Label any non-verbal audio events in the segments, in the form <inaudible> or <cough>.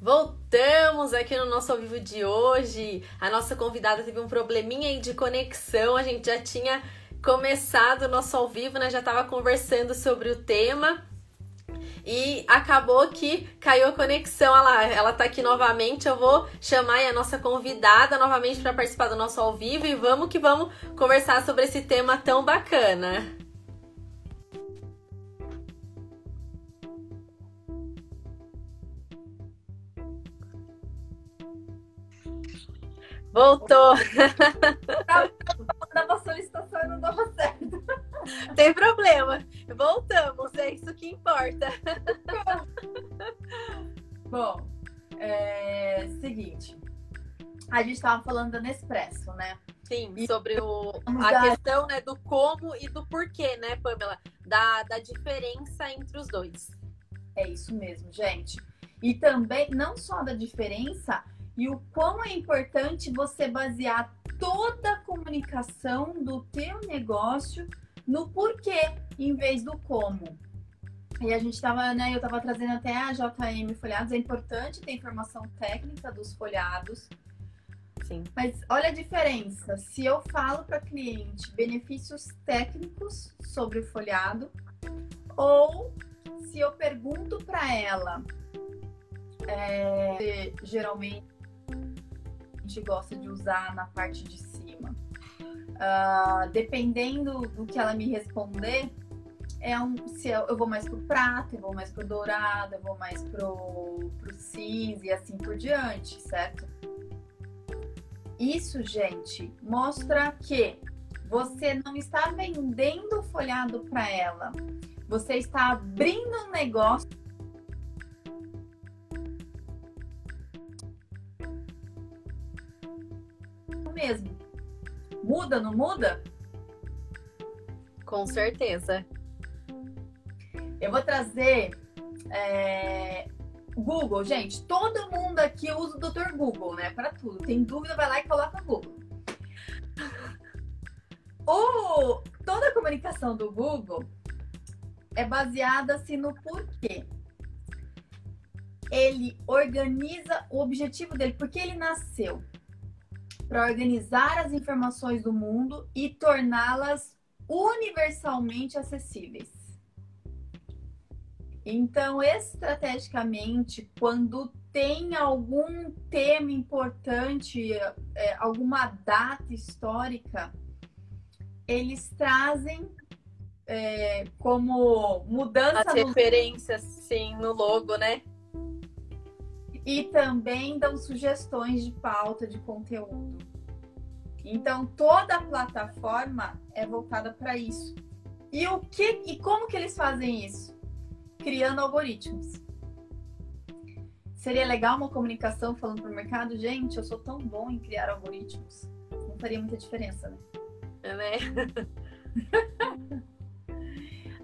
Voltamos aqui no nosso ao vivo de hoje. A nossa convidada teve um probleminha aí de conexão. A gente já tinha começado o nosso ao vivo, né? Já estava conversando sobre o tema. E acabou que caiu a conexão. Olha lá, ela tá aqui novamente. Eu vou chamar a nossa convidada novamente para participar do nosso ao vivo e vamos que vamos conversar sobre esse tema tão bacana. Voltou. Dava solicitação e não dava certo. <laughs> Tem problema. Voltamos, é isso que importa. <laughs> Bom, é seguinte. A gente estava falando da Nespresso, né? Sim, sobre o, a questão né, do como e do porquê, né, Pamela? Da, da diferença entre os dois. É isso mesmo, gente. E também, não só da diferença, e o quão é importante você basear toda a comunicação do teu negócio no porquê em vez do como. E a gente estava, né, eu estava trazendo até a JM Folhados, é importante ter informação técnica dos folhados. Sim. Mas olha a diferença. Se eu falo para cliente benefícios técnicos sobre o folhado, ou se eu pergunto para ela, é, geralmente gente gosta de usar na parte de cima. Uh, dependendo do que ela me responder, é um, se eu, eu vou mais pro prata, eu vou mais pro dourado, eu vou mais pro, pro cinza e assim por diante, certo? Isso, gente, mostra que você não está vendendo folhado para ela, você está abrindo um negócio mesmo. Muda, não muda? Com certeza. Eu vou trazer é, Google, gente. Todo mundo aqui usa o Dr. Google, né? Para tudo. Tem dúvida, vai lá e coloca Google. <laughs> O, toda a comunicação do Google é baseada assim no porquê. Ele organiza o objetivo dele, porque ele nasceu para organizar as informações do mundo e torná-las universalmente acessíveis. Então, estrategicamente, quando tem algum tema importante, é, alguma data histórica, eles trazem é, como mudança. As referências, no... sim, no logo, né? E também dão sugestões de pauta de conteúdo. Então toda a plataforma é voltada para isso. E o que e como que eles fazem isso? Criando algoritmos. Seria legal uma comunicação falando para o mercado, gente, eu sou tão bom em criar algoritmos. Não faria muita diferença, né? É, né? <laughs>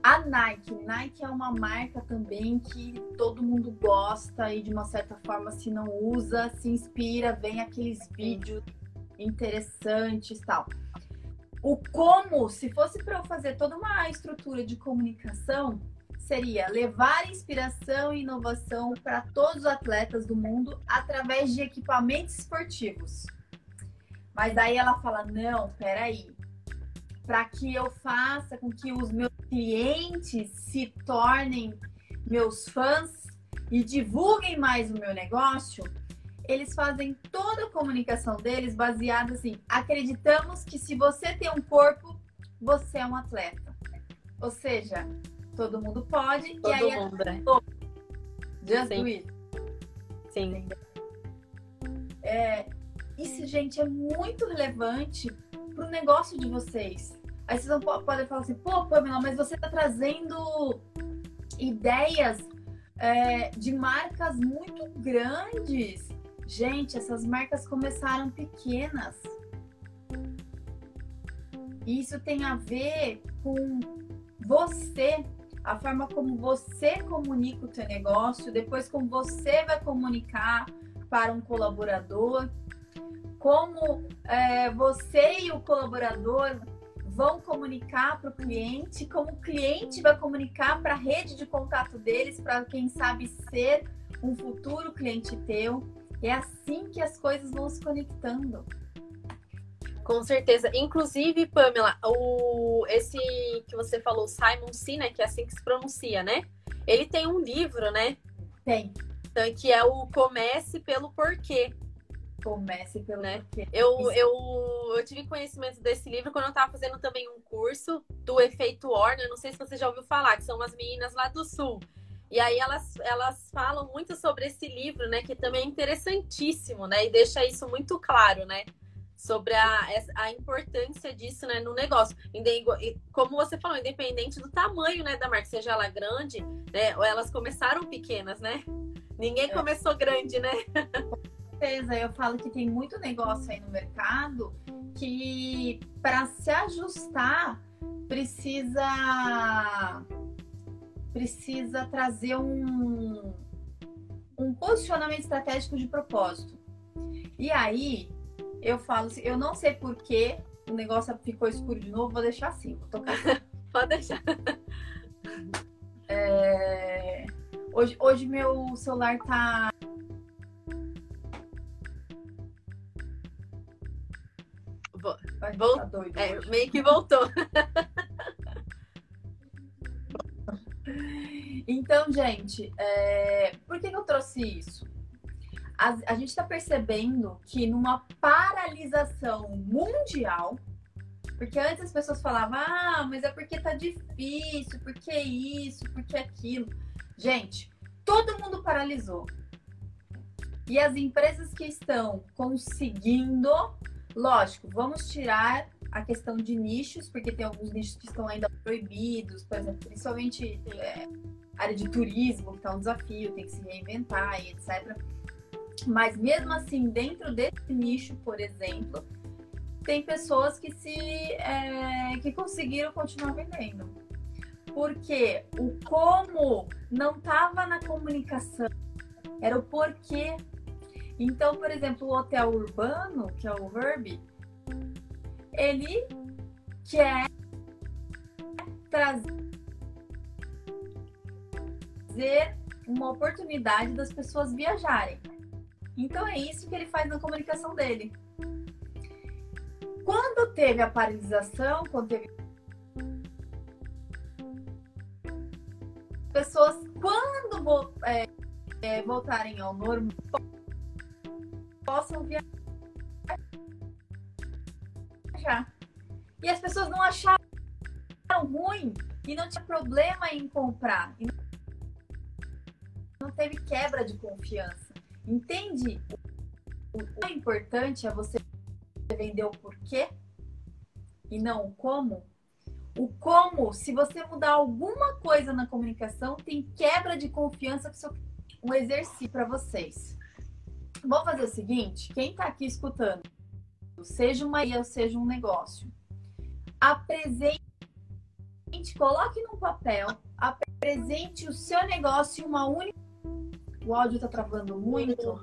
A Nike. Nike é uma marca também que todo mundo gosta e de uma certa forma, se não usa, se inspira, vem aqueles vídeos interessantes tal. O como, se fosse para eu fazer toda uma estrutura de comunicação, seria levar inspiração e inovação para todos os atletas do mundo através de equipamentos esportivos. Mas aí ela fala: não, peraí, para que eu faça com que os meus clientes se tornem meus fãs e divulguem mais o meu negócio, eles fazem toda a comunicação deles baseada assim: acreditamos que se você tem um corpo, você é um atleta. Ou seja, todo mundo pode todo e aí mundo, é. Just Sim. do it. Sim. É, isso, gente, é muito relevante para o negócio de vocês. Aí vocês podem falar assim, pô, Pamela, mas você está trazendo ideias é, de marcas muito grandes. Gente, essas marcas começaram pequenas. Isso tem a ver com você a forma como você comunica o teu negócio, depois como você vai comunicar para um colaborador, como é, você e o colaborador vão comunicar para o cliente, como o cliente vai comunicar para a rede de contato deles, para quem sabe ser um futuro cliente teu. É assim que as coisas vão se conectando. Com certeza. Inclusive, Pamela, o, esse que você falou, Simon Sinek, que é assim que se pronuncia, né? Ele tem um livro, né? Tem. Então, que é o Comece pelo Porquê. Comece pelo né? Eu, eu, eu tive conhecimento desse livro quando eu estava fazendo também um curso do Efeito Warner. Não sei se você já ouviu falar, que são umas meninas lá do Sul. E aí elas, elas falam muito sobre esse livro, né? Que também é interessantíssimo, né? E deixa isso muito claro, né? sobre a, a importância disso né, no negócio. Como você falou, independente do tamanho né, da marca, seja ela grande, né, elas começaram pequenas, né? Ninguém é. começou grande, né? <laughs> Certeza, eu falo que tem muito negócio aí no mercado que para se ajustar precisa precisa trazer um, um posicionamento estratégico de propósito. E aí, eu falo assim, eu não sei porquê o negócio ficou escuro de novo, vou deixar assim, vou tocar. <laughs> Pode deixar. É... Hoje, hoje meu celular tá. Vol... Tá doido é, meio que voltou. <laughs> então, gente, é... por que, que eu trouxe isso? a, a gente está percebendo que numa paralisação mundial, porque antes as pessoas falavam, ah, mas é porque tá difícil, porque isso, porque aquilo. Gente, todo mundo paralisou. E as empresas que estão conseguindo, lógico, vamos tirar a questão de nichos, porque tem alguns nichos que estão ainda proibidos, por exemplo, principalmente é, área de turismo, que está um desafio, tem que se reinventar e etc. Mas mesmo assim, dentro desse nicho, por exemplo, tem pessoas que se é, que conseguiram continuar vendendo. Porque o como não estava na comunicação, era o porquê. Então, por exemplo, o hotel urbano, que é o Verb, ele quer trazer uma oportunidade das pessoas viajarem. Então é isso que ele faz na comunicação dele. Quando teve a paralisação, quando teve pessoas, quando é, é, voltarem ao normal, possam viajar. E as pessoas não acharam ruim e não tinha problema em comprar. E não teve quebra de confiança. Entende? O importante é você vender o porquê e não o como. O como, se você mudar alguma coisa na comunicação, tem quebra de confiança que sou um exercício para vocês. Vamos fazer o seguinte: quem está aqui escutando, seja uma IA, seja um negócio, apresente, coloque num papel, apresente o seu negócio em uma única o áudio tá travando muito.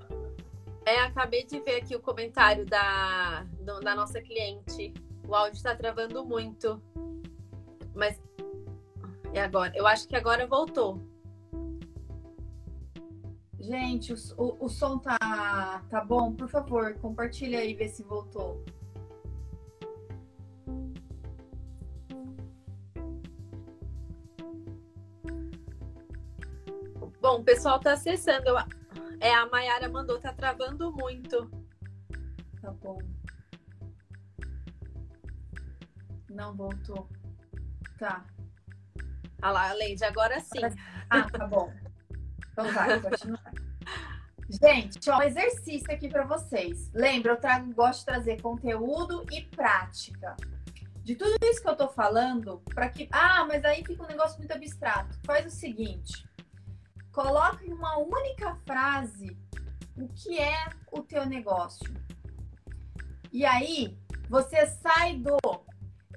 É, acabei de ver aqui o comentário da, da nossa cliente. O áudio tá travando muito. Mas. E agora? Eu acho que agora voltou. Gente, o, o, o som tá, tá bom? Por favor, compartilha aí, vê se voltou. Bom, o pessoal tá acessando. É, a Mayara mandou, tá travando muito. Tá bom. Não voltou. Tá. Ah lá, Leide, agora sim. Ah, tá bom. <laughs> Então vai. Gente, ó, um exercício aqui para vocês. Lembra, eu trago, gosto de trazer conteúdo e prática. De tudo isso que eu tô falando, para que. Ah, mas aí fica um negócio muito abstrato. Faz o seguinte: Coloque em uma única frase o que é o teu negócio. E aí, você sai do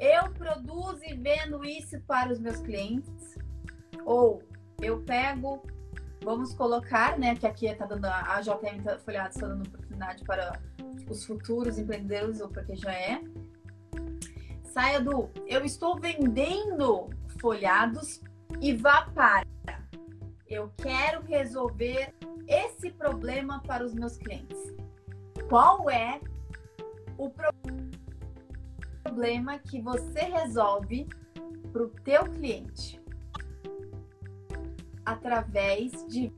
eu produzo e vendo isso para os meus clientes Ou eu pego, vamos colocar, né, que aqui tá dando a JM tá, está dando oportunidade para os futuros empreendedores, ou porque já é. Saia do eu estou vendendo folhados e vá para eu quero resolver esse problema para os meus clientes. Qual é o problema que você resolve para o teu cliente através de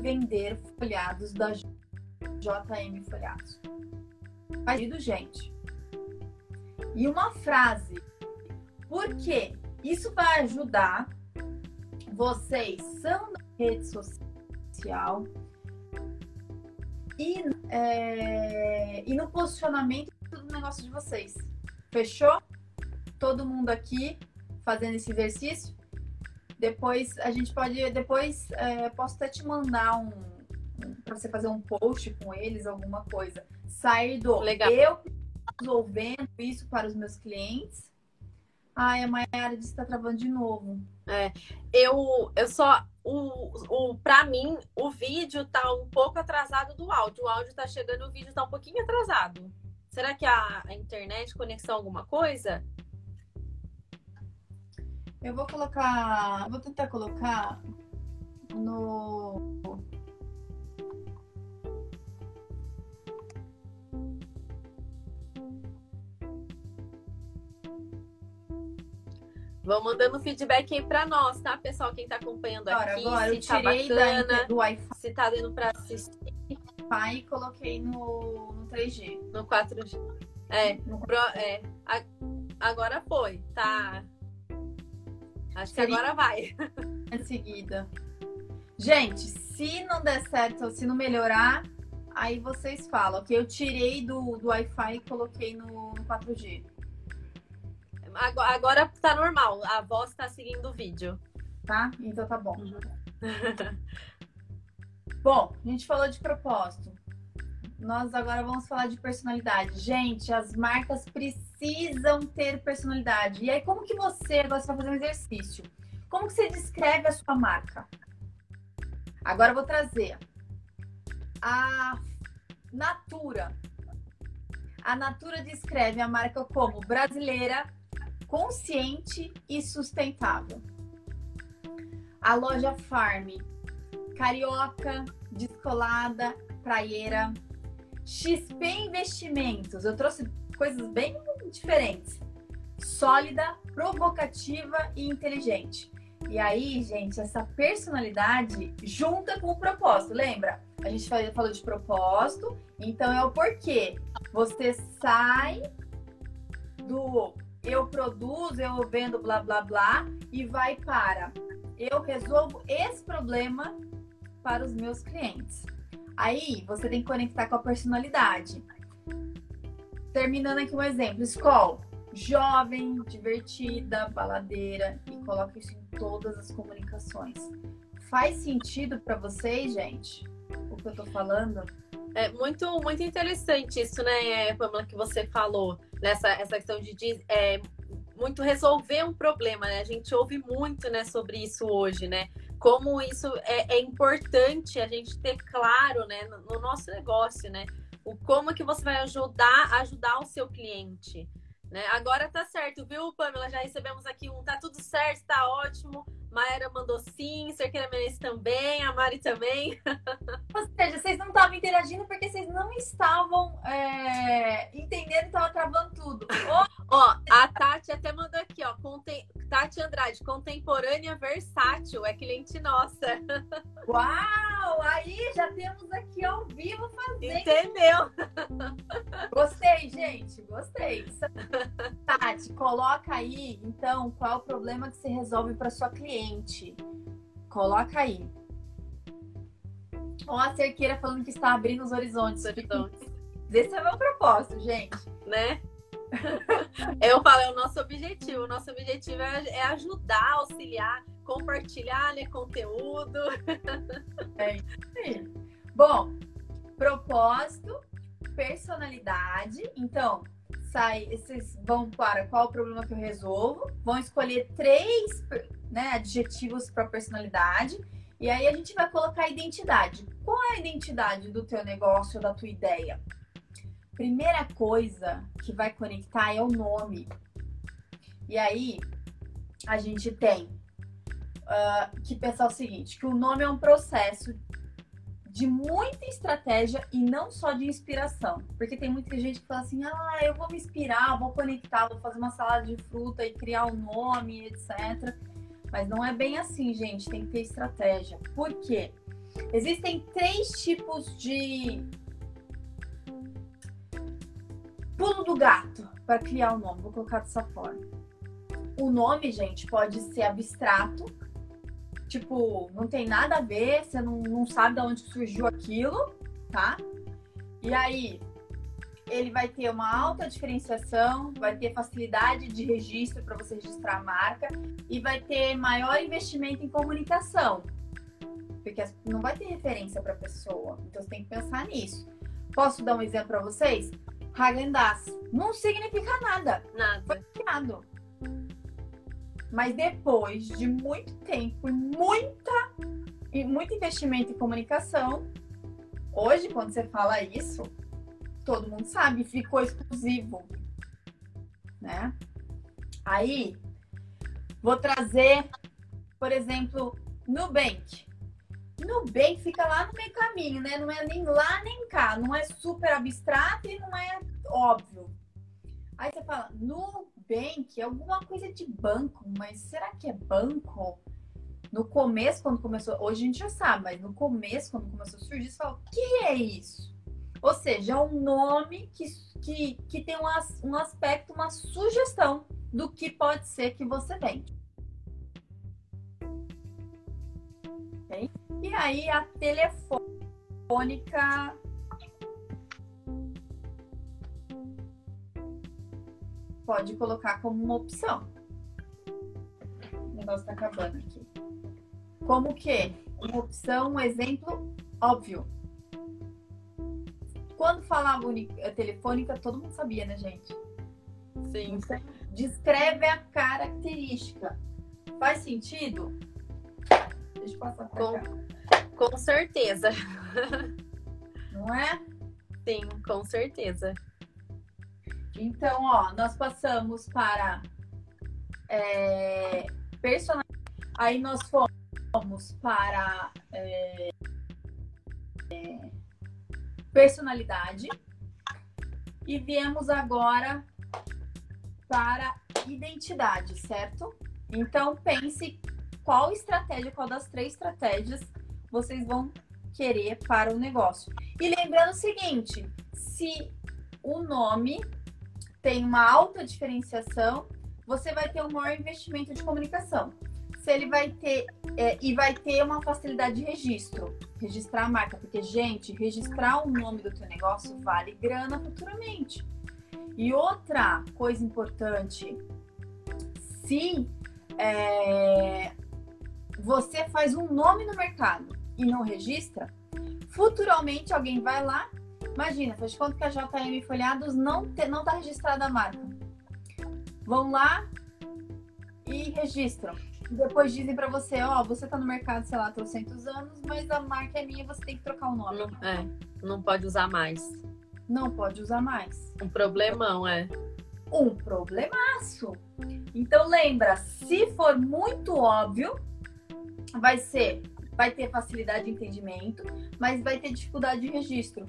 vender folhados da JM Folhados? Sentido, gente. E uma frase. Por quê? Isso vai ajudar vocês são na rede social e, é, e no posicionamento do negócio de vocês. Fechou? Todo mundo aqui fazendo esse exercício? Depois a gente pode. Depois é, posso até te mandar um. um para você fazer um post com eles, alguma coisa. Sair do Legal. eu resolvendo isso para os meus clientes. Ai, a Mayara disse que tá travando de novo. É, eu, eu só. O, o, pra mim, o vídeo tá um pouco atrasado do áudio. O áudio tá chegando, o vídeo tá um pouquinho atrasado. Será que a, a internet, conexão, alguma coisa? Eu vou colocar. Vou tentar colocar no. Vão mandando feedback aí pra nós, tá, pessoal? Quem tá acompanhando Agora, aqui, agora, eu se tá tirei bacana, do Wi-Fi se tá dando pra assistir e coloquei no, no 3G. no 4G. É, No- pro- é, a- agora foi, tá? Acho que agora vai. Em seguida. Gente, se não der certo, se não melhorar, aí vocês falam que eu tirei do, do Wi-Fi e coloquei no, no 4G. Agora, agora tá normal, a voz tá seguindo o vídeo. Tá? Então tá bom. Uhum. <laughs> Bom, a gente falou de propósito. Nós agora vamos falar de personalidade. Gente, as marcas precisam ter personalidade. E aí, como que você, agora você vai fazer um exercício. Como que você descreve a sua marca? Agora eu vou trazer a Natura. A Natura descreve a marca como brasileira, consciente e sustentável. A loja Farm, carioca, descolada, praieira. XP Investimentos, eu trouxe coisas bem diferentes. Sólida, provocativa e inteligente. E aí, gente, essa personalidade junta com o propósito. Lembra? A gente fa- falou de propósito, então é o porquê. Você sai do eu produzo, eu vendo, blá blá blá, e vai para eu resolvo esse problema para os meus clientes. Aí você tem que conectar com a personalidade. Terminando aqui um exemplo, Skol, jovem, divertida, baladeira e coloca isso em todas as comunicações. Faz sentido para vocês, gente? O que eu tô falando? É muito, muito interessante isso, né, Pamela, que você falou, nessa essa questão de, de é, muito resolver um problema, né? A gente ouve muito, né, sobre isso hoje, né? Como isso é, é importante a gente ter claro, né, no, no nosso negócio, né? O como que você vai ajudar, ajudar o seu cliente, né? Agora tá certo, viu, Pamela? Já recebemos aqui um tá tudo certo, tá ótimo. Maera mandou sim, Cerqueira Menezes também, a Mari também. <laughs> Ou seja, vocês não estavam interagindo porque vocês não estavam é, entendendo, estava travando tudo. Ó, a Tati até mandou aqui, ó. Contem... Tati Andrade, contemporânea versátil, é cliente nossa. <laughs> Uau! Aí já temos aqui ao vivo fazendo. Entendeu? <laughs> Gostei, gente, gostei. Tati, coloca aí, então, qual é o problema que você resolve para sua cliente. Coloca aí. Ó, a Cerqueira falando que está abrindo os horizontes. Horizontes. Esse é o meu propósito, gente. Né? <laughs> Eu falo, é o nosso objetivo. O nosso objetivo é, é ajudar, auxiliar, compartilhar né, conteúdo. <laughs> Bom, propósito, personalidade. Então, sai, vocês vão para qual o problema que eu resolvo. Vão escolher três, né, adjetivos para personalidade. E aí a gente vai colocar a identidade. Qual é a identidade do teu negócio, da tua ideia? Primeira coisa que vai conectar é o nome. E aí a gente tem uh, que pensar o seguinte, que o nome é um processo de muita estratégia e não só de inspiração. Porque tem muita gente que fala assim: ah, eu vou me inspirar, vou conectar, vou fazer uma salada de fruta e criar um nome, etc. Mas não é bem assim, gente. Tem que ter estratégia. Por quê? Existem três tipos de pulo do gato para criar o um nome. Vou colocar dessa forma. O nome, gente, pode ser abstrato, tipo, não tem nada a ver, você não, não sabe de onde surgiu aquilo, tá? E aí, ele vai ter uma alta diferenciação, vai ter facilidade de registro para você registrar a marca e vai ter maior investimento em comunicação. Porque não vai ter referência para a pessoa. Então você tem que pensar nisso. Posso dar um exemplo para vocês? Hagendas não significa nada. Nada. Foi criado. Mas depois de muito tempo muita e muito investimento em comunicação, hoje quando você fala isso, todo mundo sabe, ficou exclusivo, né? Aí vou trazer, por exemplo, Nubank. Nubank fica lá no meio caminho, né? Não é nem lá nem cá, não é super abstrato e não é óbvio. Aí você fala, Nubank é alguma coisa de banco, mas será que é banco? No começo, quando começou, hoje a gente já sabe, mas no começo, quando começou a surgir, você fala, o que é isso? Ou seja, é um nome que, que, que tem um, um aspecto, uma sugestão do que pode ser que você vende. Okay? E aí a telefônica pode colocar como uma opção. O negócio tá acabando aqui. Como que? Uma opção, um exemplo óbvio. Quando falava eh, telefônica, todo mundo sabia, né, gente? Sim. descreve a característica. Faz sentido? Deixa eu passar pra com, cá. Com certeza. Não é? Sim, com certeza. Então, ó, nós passamos para é, personalidade. Aí nós fomos para é, é, personalidade e viemos agora para identidade, certo? Então pense qual estratégia, qual das três estratégias vocês vão querer para o negócio. E lembrando o seguinte, se o nome tem uma alta diferenciação, você vai ter um maior investimento de comunicação. Se ele vai ter é, e vai ter uma facilidade de registro, registrar a marca, porque gente, registrar o nome do teu negócio vale grana futuramente. E outra coisa importante, se é, você faz um nome no mercado e não registra, futuramente alguém vai lá Imagina, faz conta que a JM Folhados não, te, não tá registrada a marca. Vão lá e registram. Depois dizem para você, ó, você tá no mercado, sei lá, 300 anos, mas a marca é minha, você tem que trocar o nome. Não, é, não pode usar mais. Não pode usar mais. Um problemão, é. Um problemaço. Então lembra, se for muito óbvio, vai ser, vai ter facilidade de entendimento, mas vai ter dificuldade de registro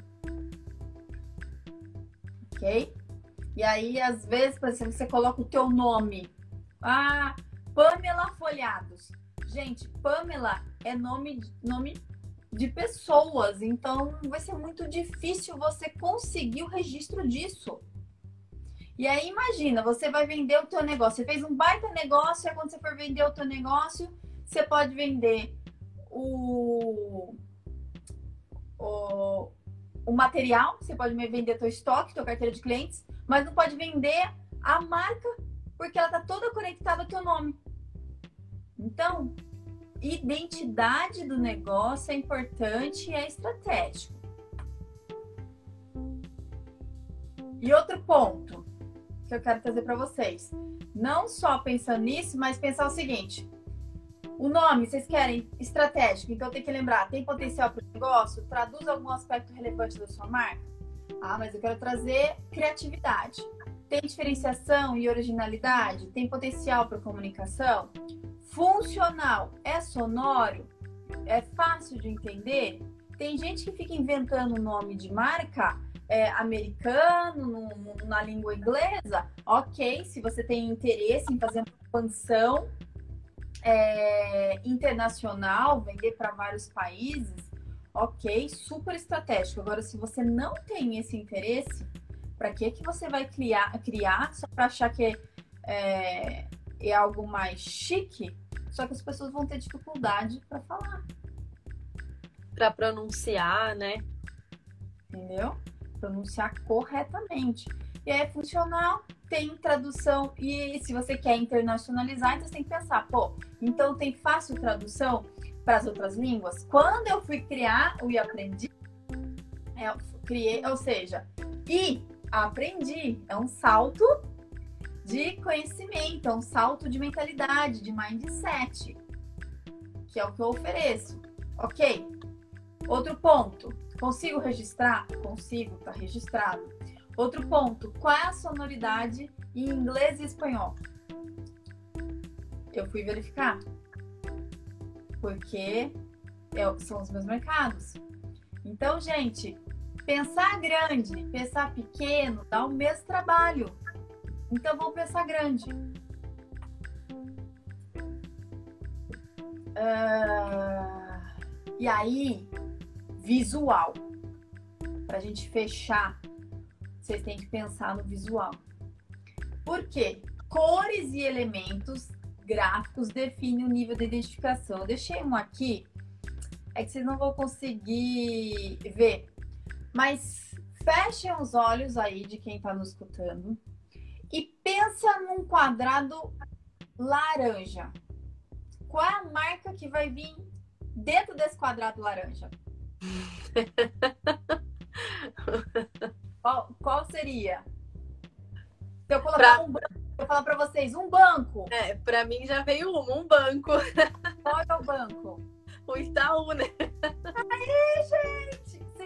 ok? E aí, às vezes, por exemplo, você coloca o teu nome. Ah, Pamela Folhados. Gente, Pamela é nome, nome de pessoas, então vai ser muito difícil você conseguir o registro disso. E aí, imagina, você vai vender o teu negócio. Você fez um baita negócio, e quando você for vender o teu negócio, você pode vender o, o, o material, você pode vender teu estoque, tua carteira de clientes, mas não pode vender a marca porque ela está toda conectada ao teu nome. Então, identidade do negócio é importante e é estratégico. E outro ponto que eu quero trazer para vocês, não só pensando nisso, mas pensar o seguinte: O nome, vocês querem estratégico, então tem que lembrar, tem potencial para o negócio? Traduz algum aspecto relevante da sua marca? Ah, mas eu quero trazer criatividade. Tem diferenciação e originalidade? Tem potencial para comunicação? Funcional? É sonoro? É fácil de entender? Tem gente que fica inventando nome de marca é, americano, no, na língua inglesa. Ok, se você tem interesse em fazer uma expansão é, internacional, vender para vários países, ok, super estratégico. Agora, se você não tem esse interesse, para que que você vai criar, criar só para achar que é, é, algo mais chique? Só que as pessoas vão ter dificuldade para falar. Para pronunciar, né? Entendeu? Pronunciar corretamente. E é funcional, tem tradução. E se você quer internacionalizar, então você tem que pensar, pô, então tem fácil tradução para as outras línguas? Quando eu fui criar o e aprendi, eu criei, ou seja, e aprendi, é um salto de conhecimento, é um salto de mentalidade, de mindset, que é o que eu ofereço. Ok? Outro ponto, consigo registrar? Consigo, tá registrado. Outro ponto, qual é a sonoridade em inglês e espanhol? Eu fui verificar. Porque são os meus mercados. Então, gente, pensar grande, pensar pequeno dá o mesmo trabalho. Então, vamos pensar grande. Uh, e aí, visual. Para a gente fechar vocês têm que pensar no visual. Por quê? Cores e elementos gráficos definem o nível de identificação. Eu deixei um aqui, é que vocês não vão conseguir ver, mas fechem os olhos aí de quem está nos escutando e pensa num quadrado laranja. Qual é a marca que vai vir dentro desse quadrado laranja? <laughs> Qual, qual seria? Se eu colocar pra... um banco, eu falar para vocês, um banco. É, para mim já veio um, um banco. Qual é o banco? <laughs> O Itaú, né? Aí, gente!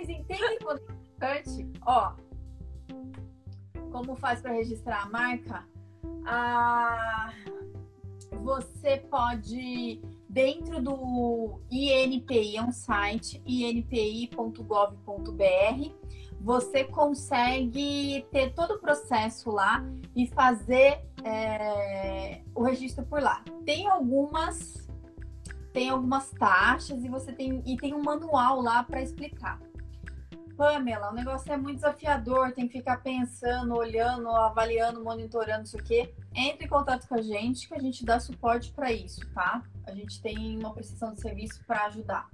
Vocês entendem quando é importante? Ó, como faz para registrar a marca? Ah, você pode dentro do INPI, é um site, inpi.gov.br, você consegue ter todo o processo lá e fazer é, o registro por lá. Tem algumas tem algumas taxas e você tem e tem um manual lá para explicar. Pamela, o negócio é muito desafiador, tem que ficar pensando, olhando, avaliando, monitorando isso aqui. Entre em contato com a gente que a gente dá suporte para isso, tá? A gente tem uma prestação de serviço para ajudar.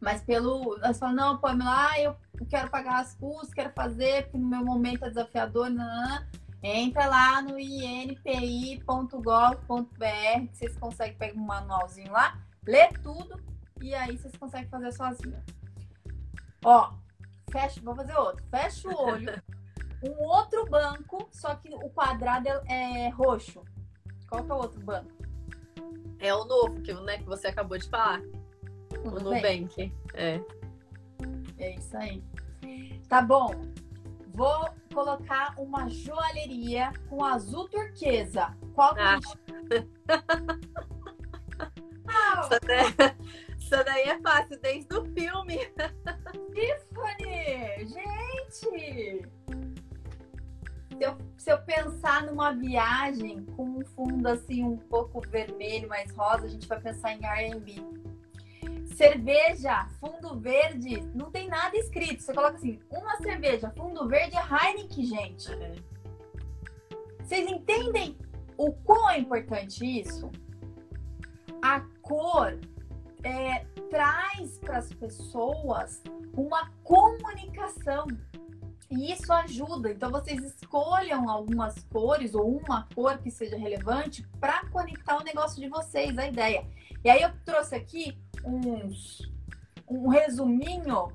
Mas pelo. Elas falam, não, Pamela, ah, eu quero pagar as custas, quero fazer, porque no meu momento é desafiador. Não, Entra lá no inpi.gov.br, que vocês conseguem pegar um manualzinho lá, ler tudo e aí vocês conseguem fazer sozinho. Ó, fecha, vou fazer outro. Fecha o olho. <laughs> Um outro banco, só que o quadrado é, é roxo. Qual que é o outro banco? É o novo que, né, que você acabou de falar. O Nubank. É. É isso aí. Tá bom. Vou colocar uma joalheria com azul turquesa. Qual que ah. Isso <laughs> daí, isso daí é fácil, desde o filme. <laughs> Tiffany! Gente! Se eu, se eu pensar numa viagem com um fundo assim um pouco vermelho, mais rosa, a gente vai pensar em R&B. Cerveja, fundo verde, não tem nada escrito. Você coloca assim, uma cerveja, fundo verde Heineken, gente. É. Vocês entendem o quão é importante isso? A cor é, traz para as pessoas uma comunicação. E isso ajuda. Então, vocês escolham algumas cores ou uma cor que seja relevante para conectar o negócio de vocês, a ideia. E aí, eu trouxe aqui uns, um resuminho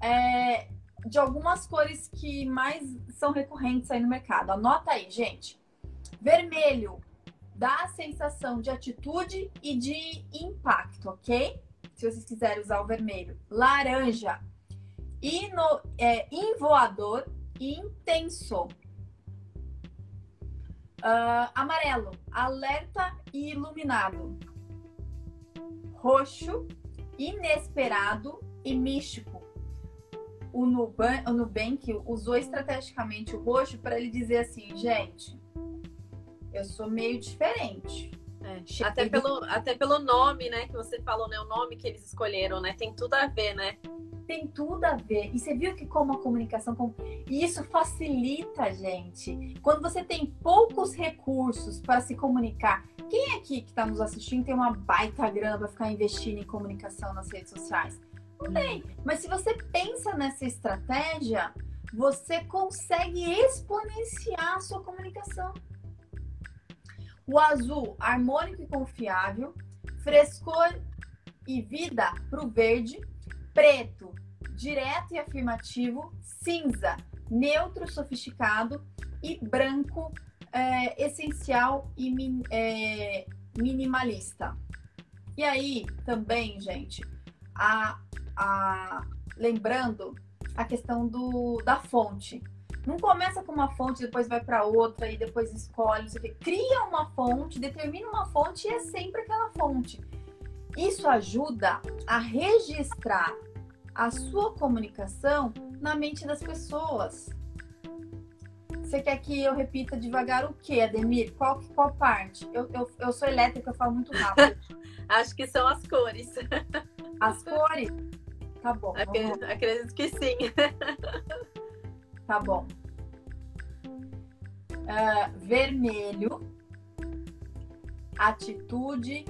é, de algumas cores que mais são recorrentes aí no mercado. Anota aí, gente. Vermelho. Dá a sensação de atitude e de impacto, ok? Se vocês quiserem usar o vermelho. Laranja, ino, é, invoador e intenso. Uh, amarelo, alerta e iluminado. Roxo, inesperado e místico. O Nubank, o Nubank usou estrategicamente o roxo para ele dizer assim, gente, eu sou meio diferente. É, até, pelo, até pelo nome, né, que você falou, né? O nome que eles escolheram, né? Tem tudo a ver, né? Tem tudo a ver. E você viu que como a comunicação. E isso facilita, gente. Quando você tem poucos recursos para se comunicar. Quem aqui que está nos assistindo tem uma baita grana para ficar investindo em comunicação nas redes sociais? Não tem. Mas se você pensa nessa estratégia, você consegue exponenciar a sua comunicação. O azul, harmônico e confiável. Frescor e vida para o verde. Preto, direto e afirmativo. Cinza, neutro, sofisticado. E branco, é, essencial e min, é, minimalista. E aí, também, gente, a, a, lembrando a questão do, da fonte. Não começa com uma fonte, depois vai para outra e depois escolhe. Você cria uma fonte, determina uma fonte e é sempre aquela fonte. Isso ajuda a registrar a sua comunicação na mente das pessoas. Você quer que eu repita devagar o que, Ademir? Qual, qual parte? Eu, eu, eu sou elétrica, eu falo muito rápido. <laughs> Acho que são as cores. <laughs> As cores? Tá bom. Acredito, acredito que sim. <laughs> Tá bom. Uh, vermelho, atitude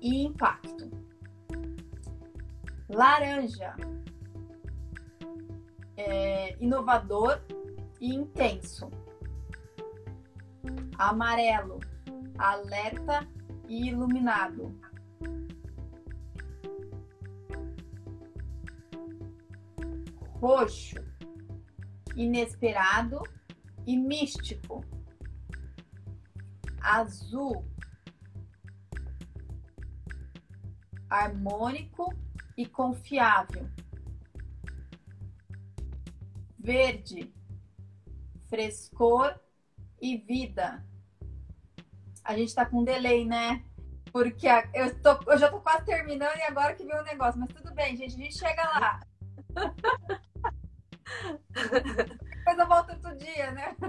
e impacto. Laranja, é, inovador e intenso. Amarelo, alerta e iluminado. Roxo, inesperado e místico. Azul, harmônico e confiável. Verde, frescor e vida. A gente tá com delay, né? Porque eu, tô, eu já tô quase terminando e agora que vem o negócio. Mas tudo bem, gente, a gente chega lá. <laughs> Depois eu volto outro dia, né? <laughs>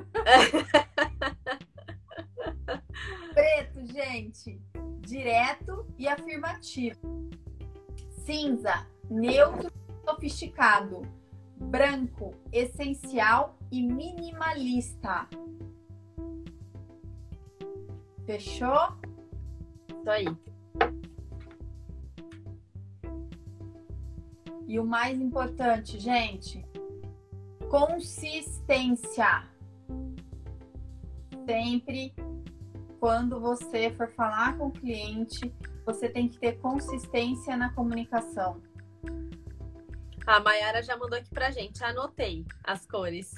Preto, gente. Direto e afirmativo. Cinza, neutro e sofisticado. Branco, essencial e minimalista. Fechou? Isso aí. E o mais importante, gente, consistência. Sempre quando você for falar com o cliente, você tem que ter consistência na comunicação. A Mayara já mandou aqui pra gente. Anotei as cores.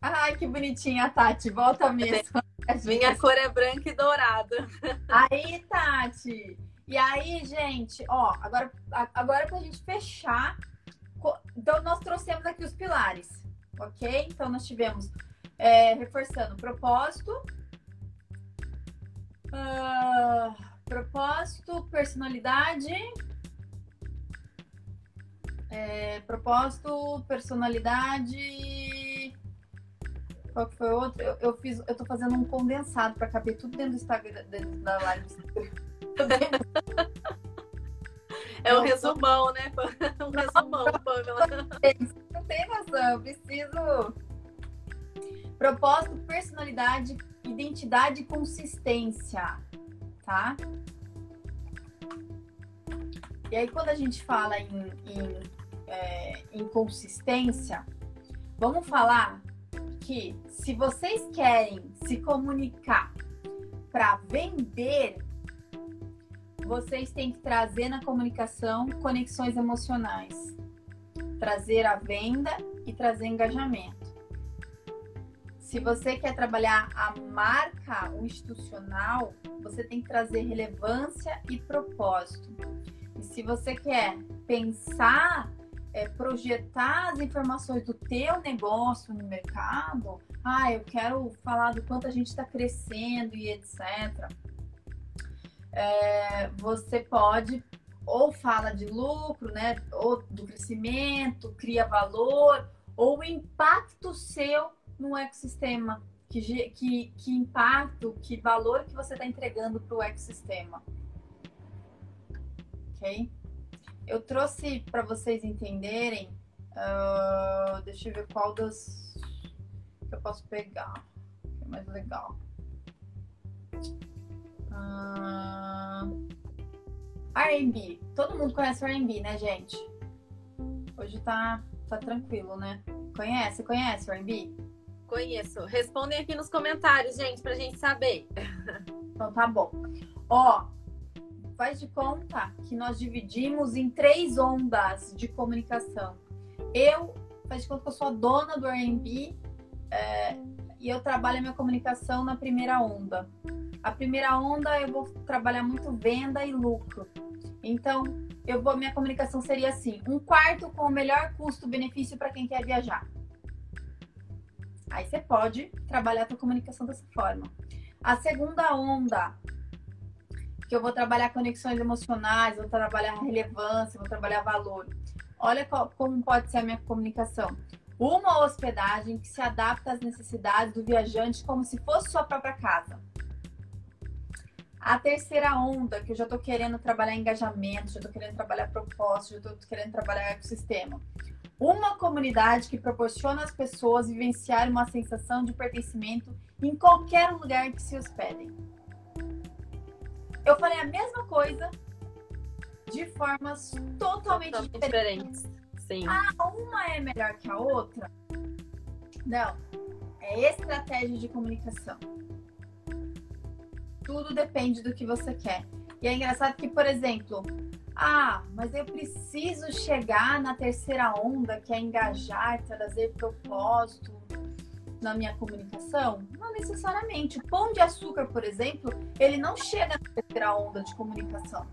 Ai, que bonitinha, Tati. Volta mesmo. <laughs> Minha cor é branca e dourada. Aí, Tati. E aí, gente, ó, agora, agora pra gente fechar. Então, nós trouxemos aqui os pilares, ok? Então, nós tivemos, é, reforçando, propósito, uh, propósito, personalidade, é, propósito, personalidade. Qual que foi outro? Eu, eu, fiz, eu tô fazendo um condensado para caber tudo dentro do Instagram, dentro da live. <laughs> É um resumão, né? <laughs> Um resumão, Pamela. Não tem noção, eu preciso. Propósito, personalidade, identidade e consistência, tá? E aí, quando a gente fala em, em, é, em consistência, vamos falar que se vocês querem se comunicar para vender vocês têm que trazer na comunicação conexões emocionais, trazer a venda e trazer engajamento. Se você quer trabalhar a marca, o institucional, você tem que trazer relevância e propósito. E se você quer pensar, é, projetar as informações do teu negócio no mercado, ah, eu quero falar do quanto a gente está crescendo e etc. É, você pode ou fala de lucro, né, ou do crescimento, cria valor, ou o impacto seu no ecossistema, que, que, que impacto, que valor que você está entregando para o ecossistema. Ok? Eu trouxe para vocês entenderem, uh, deixa eu ver qual das que eu posso pegar, que é mais legal. Uh, R&B. Todo mundo conhece R&B, né, gente? Hoje tá, tá tranquilo, né? Conhece? Conhece o R&B? Conheço. Respondem aqui nos comentários, gente, pra gente saber. <laughs> Então tá bom. Ó, faz de conta que nós dividimos em três ondas de comunicação. Eu, faz de conta que eu sou a dona do R&B é, e eu trabalho a minha comunicação na primeira onda. A primeira onda eu vou trabalhar muito venda e lucro. Então, eu vou minha comunicação seria assim: um quarto com o melhor custo-benefício para quem quer viajar. Aí você pode trabalhar a tua comunicação dessa forma. A segunda onda, que eu vou trabalhar conexões emocionais, vou trabalhar relevância, vou trabalhar valor. Olha qual, como pode ser a minha comunicação. Uma hospedagem que se adapta às necessidades do viajante como se fosse sua própria casa. A terceira onda, que eu já estou querendo trabalhar engajamento, já estou querendo trabalhar propósito, já estou querendo trabalhar ecossistema. Uma comunidade que proporciona às pessoas vivenciar uma sensação de pertencimento em qualquer lugar que se hospedem. Eu falei a mesma coisa de formas totalmente, totalmente diferentes. diferentes. Sim. Ah, uma é melhor que a outra? Não. É estratégia de comunicação. Tudo depende do que você quer. E é engraçado que, por exemplo, ah, mas eu preciso chegar na terceira onda, que é engajar, trazer propósito na minha comunicação? Não necessariamente. O pão de açúcar, por exemplo, ele não chega na terceira onda de comunicação.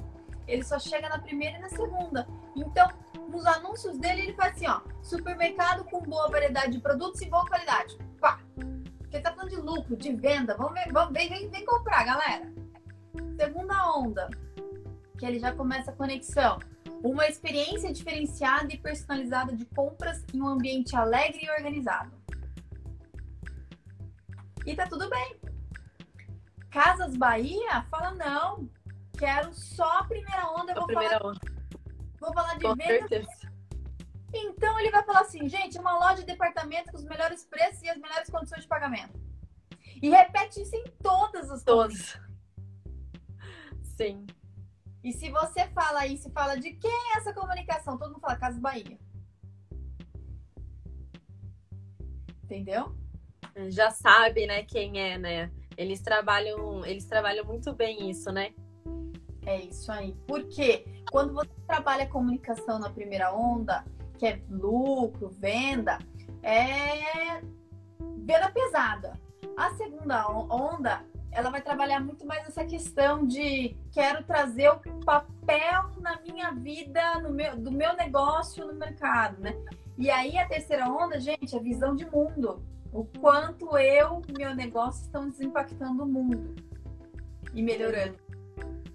Ele só chega na primeira e na segunda. Então, nos anúncios dele, ele faz assim, ó, supermercado com boa variedade de produtos e boa qualidade. Porque tá falando de lucro, de venda. Vamos ver, vamos, vem, vem, vem comprar, galera. Segunda onda que ele já começa a conexão. Uma experiência diferenciada e personalizada de compras em um ambiente alegre e organizado. E tá tudo bem. Casas Bahia fala não, quero só a primeira onda, vou primeira falar, onda. vou falar de com venda. Certeza. Então ele vai falar assim, gente, uma loja de departamento com os melhores preços e as melhores condições de pagamento. E repete isso em todas as Todas. Sim. E se você fala isso fala de quem é essa comunicação, todo mundo fala Casa Bahia. Entendeu? Já sabe, né, quem é, né? Eles trabalham, eles trabalham muito bem isso, né? É isso aí. Porque quando você trabalha comunicação na primeira onda, que é lucro, venda, é venda pesada. A segunda onda ela vai trabalhar muito mais essa questão de quero trazer o papel na minha vida, no meu, do meu negócio no mercado, né? E aí a terceira onda, gente, é visão de mundo. O quanto eu, meu negócio estão desimpactando o mundo e melhorando.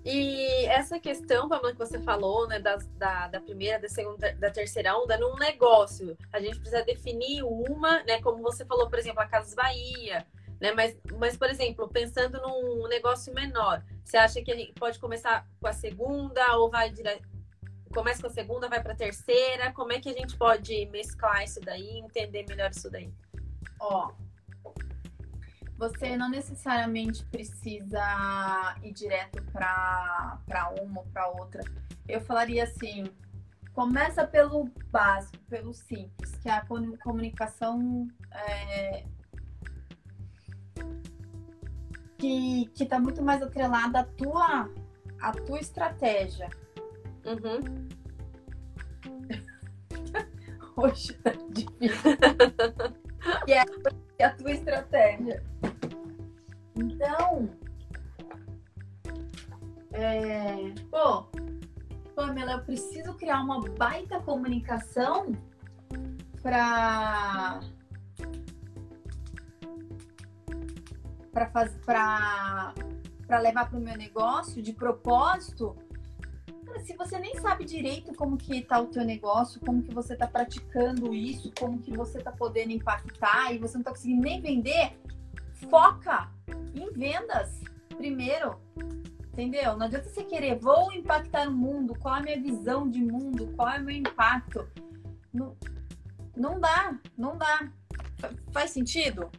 E essa questão, Pamela, que você falou, né, da, da, primeira, da segunda, da terceira onda, num negócio, a gente precisa definir uma, né, como você falou, por exemplo, a Casas Bahia, né? Mas, mas, por exemplo, pensando num negócio menor, você acha que a gente pode começar com a segunda ou vai direto? Começa com a segunda, vai para a terceira? Como é que a gente pode mesclar isso daí, entender melhor isso daí? Ó, você não necessariamente precisa ir direto para uma ou para outra. Eu falaria assim: começa pelo básico, pelo simples, que é a comunicação é, que, que tá muito mais atrelada à tua, à tua estratégia. Uhum. <laughs> Hoje tá difícil. <laughs> e é <laughs> a tua estratégia. Então, é, pô, Pamela, eu preciso criar uma baita comunicação para para fazer para levar para o meu negócio de propósito se você nem sabe direito como que tá o teu negócio, como que você tá praticando isso, como que você tá podendo impactar e você não tá conseguindo nem vender, foca em vendas primeiro. Entendeu? Não adianta você querer, vou impactar o mundo, qual é a minha visão de mundo, qual é o meu impacto. Não, não dá, não dá. Faz sentido?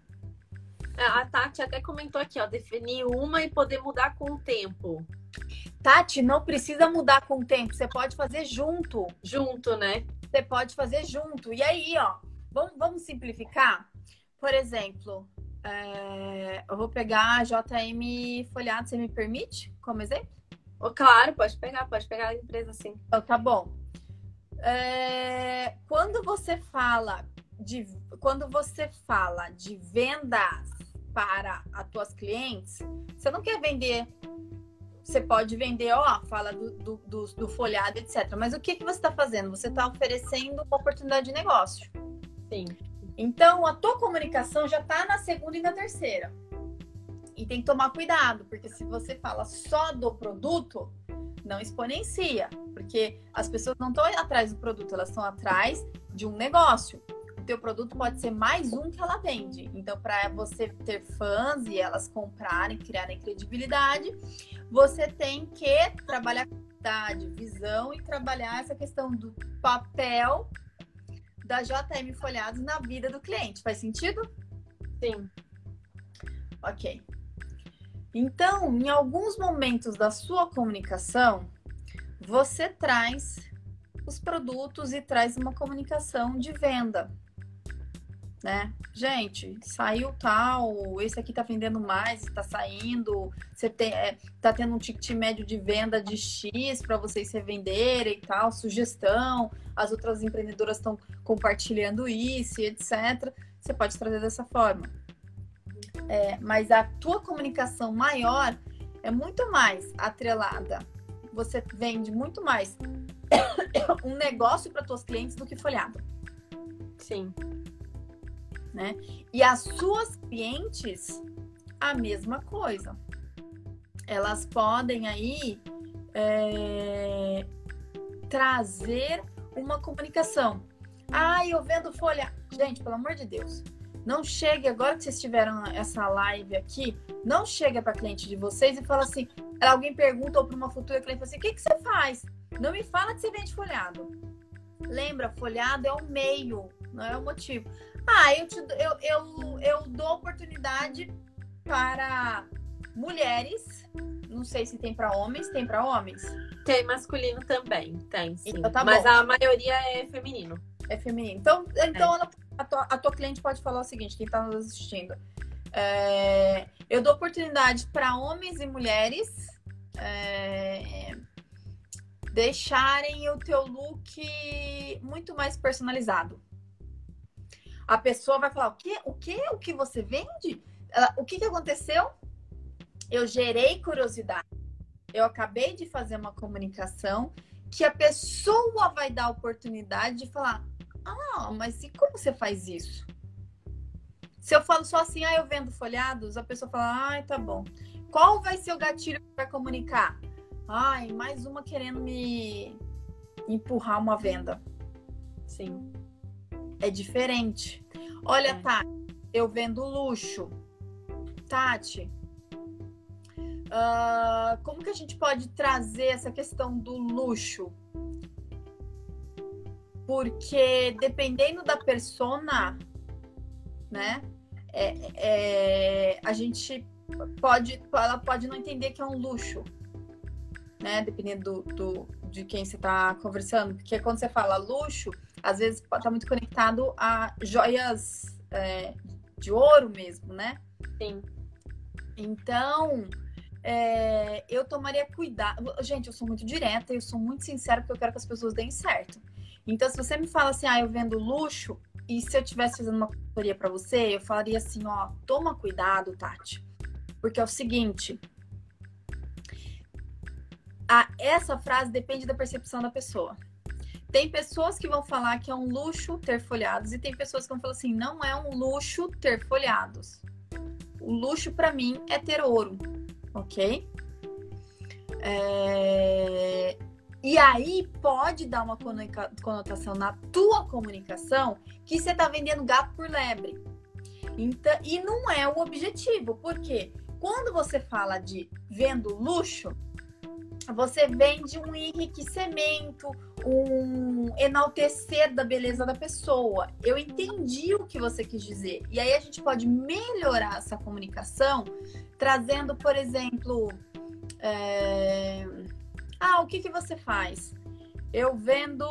A Tati até comentou aqui, ó, definir uma e poder mudar com o tempo. Tati, não precisa mudar com o tempo, você pode fazer junto. Junto, né? Você pode fazer junto. E aí, ó, vamos, vamos simplificar? Por exemplo, é, eu vou pegar a JM Folhado, você me permite como exemplo? Oh, claro, pode pegar, pode pegar a empresa sim. Então, tá bom. É, quando você fala de quando você fala de vendas para as tuas clientes, você não quer vender. Você pode vender, ó, fala do, do, do, do folhado, etc. Mas o que, que você está fazendo? Você está oferecendo uma oportunidade de negócio. Sim. Então, a tua comunicação já está na segunda e na terceira. E tem que tomar cuidado, porque se você fala só do produto, não exponencia, porque as pessoas não estão atrás do produto, elas estão atrás de um negócio. O teu produto pode ser mais um que ela vende. Então, para você ter fãs e elas comprarem, criarem credibilidade, você tem que trabalhar qualidade, visão e trabalhar essa questão do papel da JM Folhados na vida do cliente. Faz sentido? Sim. Ok. Então, em alguns momentos da sua comunicação, você traz os produtos e traz uma comunicação de venda. Né? Gente, saiu tal, esse aqui tá vendendo mais, está saindo, você tem, é, tá tendo um ticket médio de venda de X para vocês revenderem e tal, sugestão, as outras empreendedoras estão compartilhando isso, etc. Você pode trazer dessa forma. É, mas a tua comunicação maior é muito mais atrelada. Você vende muito mais <coughs> um negócio para tuas clientes do que folhado. Sim. Né? E as suas clientes, a mesma coisa. Elas podem aí é, trazer uma comunicação. Ah, eu vendo folha. Gente, pelo amor de Deus, não chegue, agora que vocês tiveram essa live aqui, não chega para cliente de vocês e fala assim, alguém pergunta ou para uma futura cliente assim, o que, que você faz? Não me fala que você vende folhado. Lembra, folhado é o meio, não é o motivo. Ah, eu, te, eu, eu, eu dou oportunidade para mulheres. Não sei se tem para homens, tem para homens? Tem masculino também, tem sim. Então, tá Mas a maioria é feminino. É feminino. Então, então é. ela a tua, a tua cliente pode falar o seguinte, quem está nos assistindo. É, eu dou oportunidade para homens e mulheres é, deixarem o teu look muito mais personalizado. A pessoa vai falar: o que? O que? O que você vende? O que, que aconteceu? Eu gerei curiosidade. Eu acabei de fazer uma comunicação que a pessoa vai dar a oportunidade de falar: ah, mas e como você faz isso? Se eu falo só assim, ah, eu vendo folhados, a pessoa fala, ai, tá bom. Qual vai ser o gatilho para comunicar? Ai, mais uma querendo me empurrar uma venda. Sim. É diferente. Olha. Tati, eu vendo luxo. Tati, uh, como que a gente pode trazer essa questão do luxo porque dependendo da persona, né, é, é, a gente pode, ela pode não entender que é um luxo, né, dependendo do, do de quem você está conversando, porque quando você fala luxo, às vezes está muito conectado a joias é, de ouro mesmo, né? Sim. Então, é, eu tomaria cuidado. Gente, eu sou muito direta, eu sou muito sincera porque eu quero que as pessoas deem certo. Então, se você me fala assim, ah, eu vendo luxo, e se eu estivesse fazendo uma consultoria para você, eu falaria assim, ó, toma cuidado, Tati. Porque é o seguinte, a, essa frase depende da percepção da pessoa. Tem pessoas que vão falar que é um luxo ter folhados e tem pessoas que vão falar assim, não é um luxo ter folhados. O luxo para mim é ter ouro, ok? É... E aí pode dar uma conotação na tua comunicação que você está vendendo gato por lebre. Então, e não é o objetivo, porque quando você fala de vendo luxo, você vende um enriquecimento, um enaltecer da beleza da pessoa. Eu entendi o que você quis dizer. E aí a gente pode melhorar essa comunicação trazendo, por exemplo, é... ah, o que, que você faz? Eu vendo.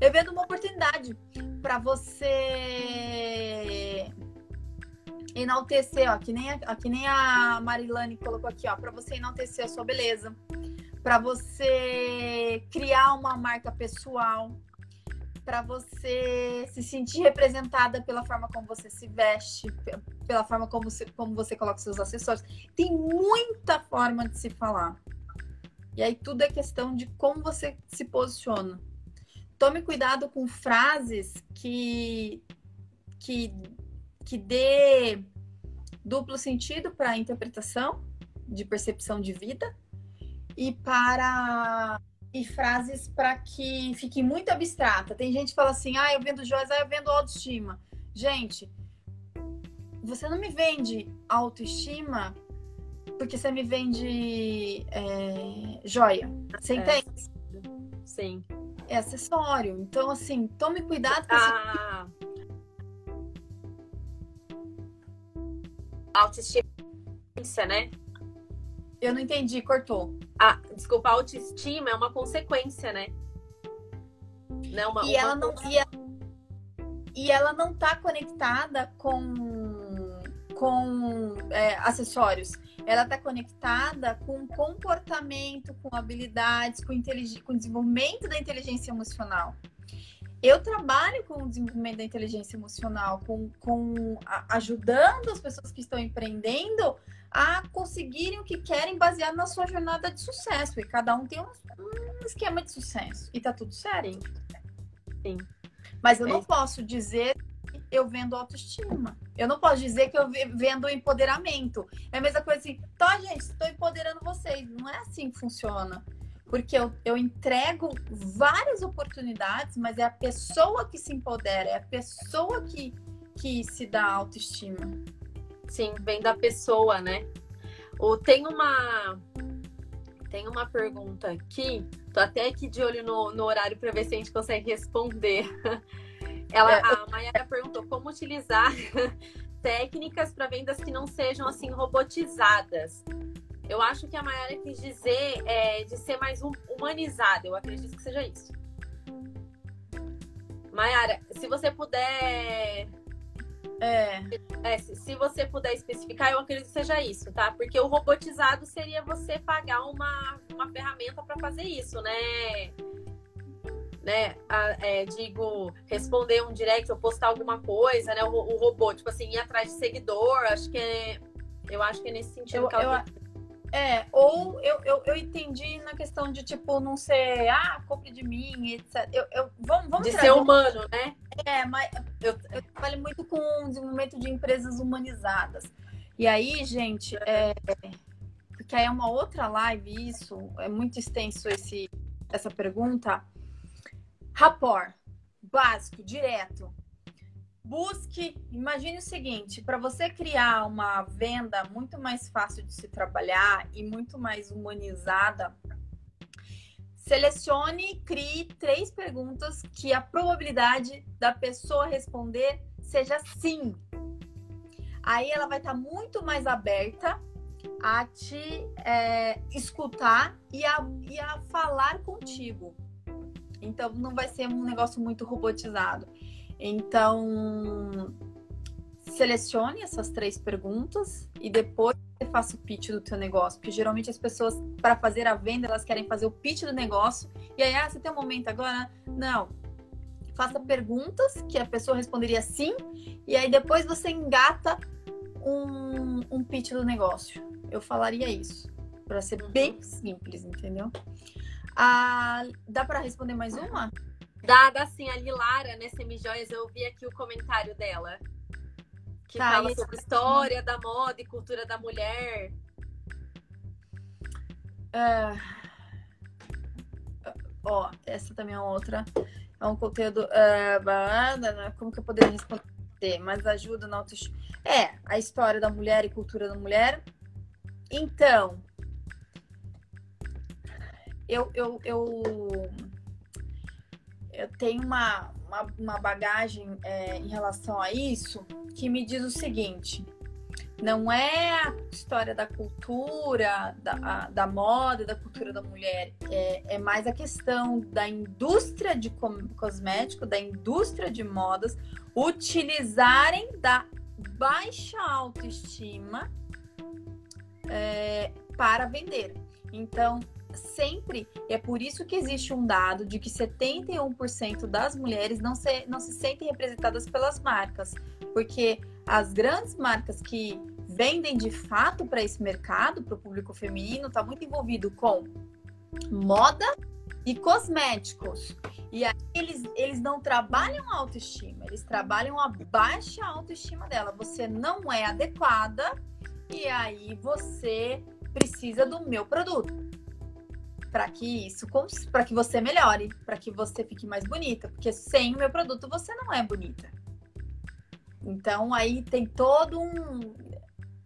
Eu vendo uma oportunidade para você enaltecer, ó, que nem, a, que nem a Marilane colocou aqui, ó, para você enaltecer a sua beleza, para você criar uma marca pessoal, para você se sentir representada pela forma como você se veste, pela forma como você, como você coloca seus acessórios. Tem muita forma de se falar. E aí tudo é questão de como você se posiciona. Tome cuidado com frases que que que dê duplo sentido para a interpretação de percepção de vida e para e frases para que fique muito abstrata. Tem gente que fala assim: "Ah, eu vendo joias, ah, eu vendo autoestima". Gente, você não me vende autoestima porque você me vende é, joia. Você é, entende? Sim. É acessório. Então, assim, tome cuidado com ah. Autoestima, né? Eu não entendi, cortou. Ah, desculpa, a autoestima é uma consequência, né? Não, uma, e, uma ela não, e, ela, e ela não tá conectada com, com é, acessórios. Ela tá conectada com comportamento, com habilidades, com, com desenvolvimento da inteligência emocional eu trabalho com o desenvolvimento da inteligência emocional, com, com a, ajudando as pessoas que estão empreendendo a conseguirem o que querem baseado na sua jornada de sucesso. E cada um tem um, um esquema de sucesso. E tá tudo certo. Sim. Sim. Mas eu é não posso dizer que eu vendo autoestima. Eu não posso dizer que eu vendo empoderamento. É a mesma coisa assim, tá, gente, estou empoderando vocês. Não é assim que funciona porque eu, eu entrego várias oportunidades, mas é a pessoa que se empodera, é a pessoa que, que se dá autoestima. Sim, vem da pessoa, né? Ou tem uma tem uma pergunta aqui, tô até aqui de olho no, no horário para ver se a gente consegue responder. <laughs> Ela, é, a Mayara perguntou como utilizar <laughs> técnicas para vendas que não sejam assim robotizadas. Eu acho que a Mayara quis dizer é, de ser mais humanizada. Eu acredito que seja isso. Mayara, se você puder. É. é se, se, você puder especificar, eu acredito que seja isso, tá? Porque o robotizado seria você pagar uma, uma ferramenta para fazer isso, né? Né? A, é, digo, responder um direct ou postar alguma coisa, né? O, o, robô, tipo assim, ir atrás de seguidor, acho que é. Eu acho que é nesse sentido eu, que ela. Eu, é, ou eu, eu, eu entendi na questão de, tipo, não ser, ah, compre de mim, etc. Eu, eu, vamos, vamos de ser humano, né? É, mas eu, eu trabalho muito com o desenvolvimento de empresas humanizadas. E aí, gente, é, porque aí é uma outra live isso, é muito extenso esse, essa pergunta. Rapport, básico, direto. Busque, imagine o seguinte, para você criar uma venda muito mais fácil de se trabalhar e muito mais humanizada, selecione, crie três perguntas que a probabilidade da pessoa responder seja sim. Aí ela vai estar tá muito mais aberta a te é, escutar e a, e a falar contigo. Então não vai ser um negócio muito robotizado. Então, selecione essas três perguntas e depois você faça o pitch do teu negócio, porque geralmente as pessoas, para fazer a venda, elas querem fazer o pitch do negócio, e aí, ah, você tem um momento agora? Não. Faça perguntas que a pessoa responderia sim, e aí depois você engata um, um pitch do negócio. Eu falaria isso, para ser uhum. bem simples, entendeu? Ah, dá para responder mais uma? Dá, dá sim. A Lilara, né, Semijoias, eu vi aqui o comentário dela que tá, fala sobre história da moda e cultura da mulher. Uh, ó, essa também é outra. É um conteúdo. Uh, como que eu poderia responder? Mas ajuda na autoestima. É, a história da mulher e cultura da mulher. Então, eu, eu, eu, eu tenho uma, uma, uma bagagem é, em relação a isso que me diz o seguinte: não é a história da cultura, da, a, da moda, da cultura da mulher, é, é mais a questão da indústria de cosmético, da indústria de modas, utilizarem da baixa autoestima é, para vender. Então, sempre. É por isso que existe um dado de que 71% das mulheres não se, não se sentem representadas pelas marcas, porque as grandes marcas que vendem de fato para esse mercado, para o público feminino, está muito envolvido com moda e cosméticos. E aí eles, eles não trabalham a autoestima, eles trabalham a baixa autoestima dela. Você não é adequada e aí você precisa do meu produto para que isso, para que você melhore, para que você fique mais bonita, porque sem o meu produto você não é bonita. Então aí tem todo um,